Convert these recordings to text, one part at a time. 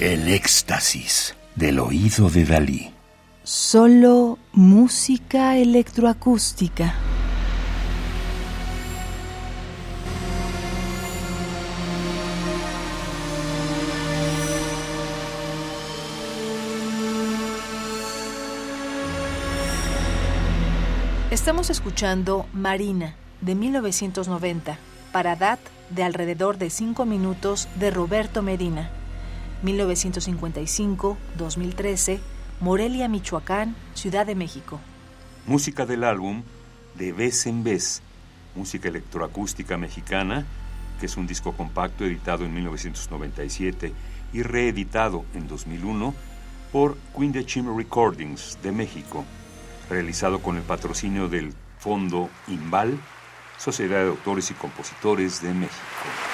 El éxtasis del oído de Dalí. Solo música electroacústica. Estamos escuchando Marina, de 1990, para DAT de alrededor de 5 minutos de Roberto Medina. 1955-2013, Morelia, Michoacán, Ciudad de México. Música del álbum De Vez en Vez, música electroacústica mexicana, que es un disco compacto editado en 1997 y reeditado en 2001 por Queen de Chim Recordings de México realizado con el patrocinio del Fondo IMBAL, Sociedad de Autores y Compositores de México.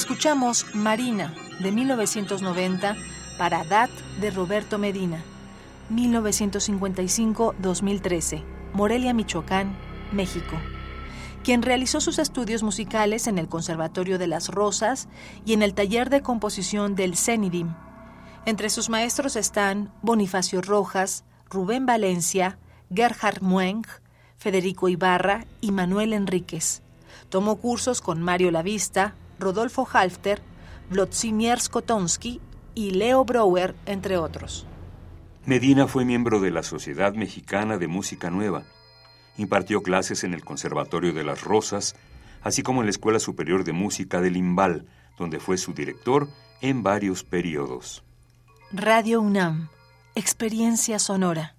Escuchamos Marina de 1990 para DAT de Roberto Medina, 1955-2013, Morelia, Michoacán, México, quien realizó sus estudios musicales en el Conservatorio de las Rosas y en el taller de composición del CENIDIM. Entre sus maestros están Bonifacio Rojas, Rubén Valencia, Gerhard Mueng, Federico Ibarra y Manuel Enríquez. Tomó cursos con Mario Lavista, Rodolfo Halfter, Vladimir Skotonsky y Leo Brouwer, entre otros. Medina fue miembro de la Sociedad Mexicana de Música Nueva. Impartió clases en el Conservatorio de las Rosas, así como en la Escuela Superior de Música del Imbal, donde fue su director en varios periodos. Radio UNAM, Experiencia Sonora.